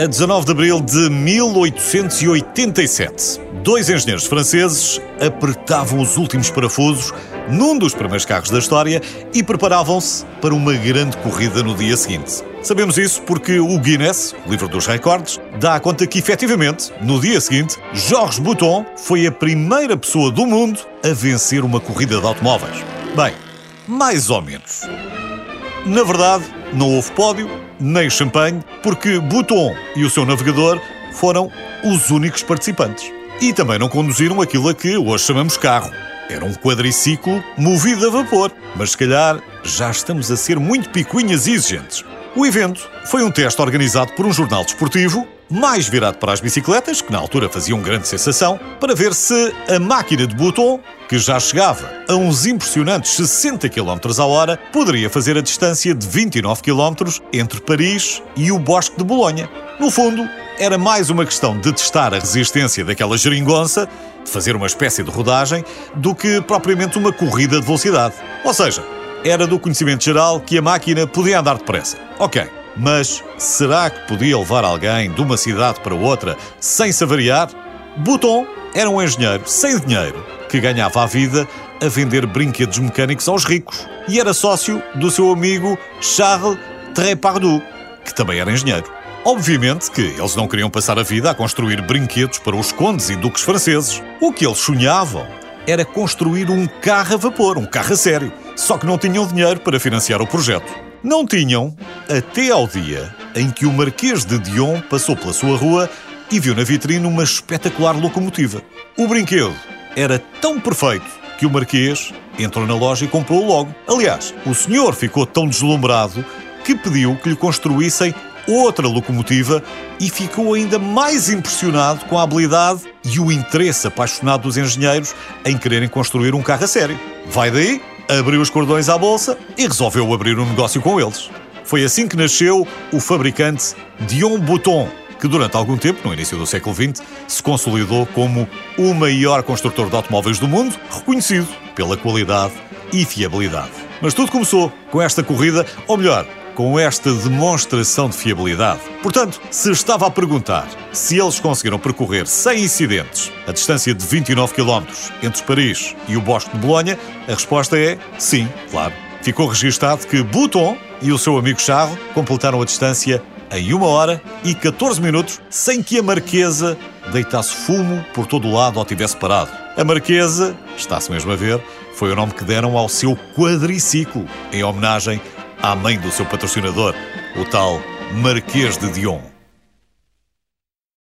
A 19 de abril de 1887, dois engenheiros franceses apertavam os últimos parafusos num dos primeiros carros da história e preparavam-se para uma grande corrida no dia seguinte. Sabemos isso porque o Guinness, o livro dos recordes, dá conta que, efetivamente, no dia seguinte, Georges Bouton foi a primeira pessoa do mundo a vencer uma corrida de automóveis. Bem, mais ou menos. Na verdade, não houve pódio, nem champanhe, porque Bouton e o seu navegador foram os únicos participantes. E também não conduziram aquilo a que hoje chamamos carro. Era um quadriciclo movido a vapor, mas se calhar já estamos a ser muito picuinhas e exigentes. O evento foi um teste organizado por um jornal desportivo, mais virado para as bicicletas, que na altura faziam grande sensação, para ver se a máquina de Bouton, que já chegava a uns impressionantes 60 km a hora, poderia fazer a distância de 29 km entre Paris e o Bosque de Bolonha. No fundo, era mais uma questão de testar a resistência daquela geringonça, de fazer uma espécie de rodagem, do que propriamente uma corrida de velocidade. Ou seja, era do conhecimento geral que a máquina podia andar depressa. Ok, mas será que podia levar alguém de uma cidade para outra sem se avariar? Bouton era um engenheiro sem dinheiro que ganhava a vida a vender brinquedos mecânicos aos ricos e era sócio do seu amigo Charles Trépardou, que também era engenheiro. Obviamente que eles não queriam passar a vida a construir brinquedos para os condes e duques franceses. O que eles sonhavam era construir um carro a vapor, um carro a sério. Só que não tinham dinheiro para financiar o projeto. Não tinham até ao dia em que o Marquês de Dion passou pela sua rua e viu na vitrine uma espetacular locomotiva. O brinquedo era tão perfeito que o Marquês entrou na loja e comprou-o logo. Aliás, o senhor ficou tão deslumbrado que pediu que lhe construíssem outra locomotiva e ficou ainda mais impressionado com a habilidade e o interesse apaixonado dos engenheiros em quererem construir um carro a sério. Vai daí, abriu os cordões à bolsa e resolveu abrir um negócio com eles. Foi assim que nasceu o fabricante Dion Bouton, que durante algum tempo, no início do século XX, se consolidou como o maior construtor de automóveis do mundo, reconhecido pela qualidade e fiabilidade. Mas tudo começou com esta corrida, ou melhor, com esta demonstração de fiabilidade. Portanto, se estava a perguntar se eles conseguiram percorrer sem incidentes a distância de 29 km entre Paris e o Bosque de Bolonha, a resposta é sim, claro. Ficou registado que Bouton e o seu amigo Charles completaram a distância em 1 hora e 14 minutos sem que a Marquesa deitasse fumo por todo o lado ou tivesse parado. A Marquesa, está-se mesmo a ver, foi o nome que deram ao seu quadriciclo, em homenagem à mãe do seu patrocinador, o tal Marquês de Dion.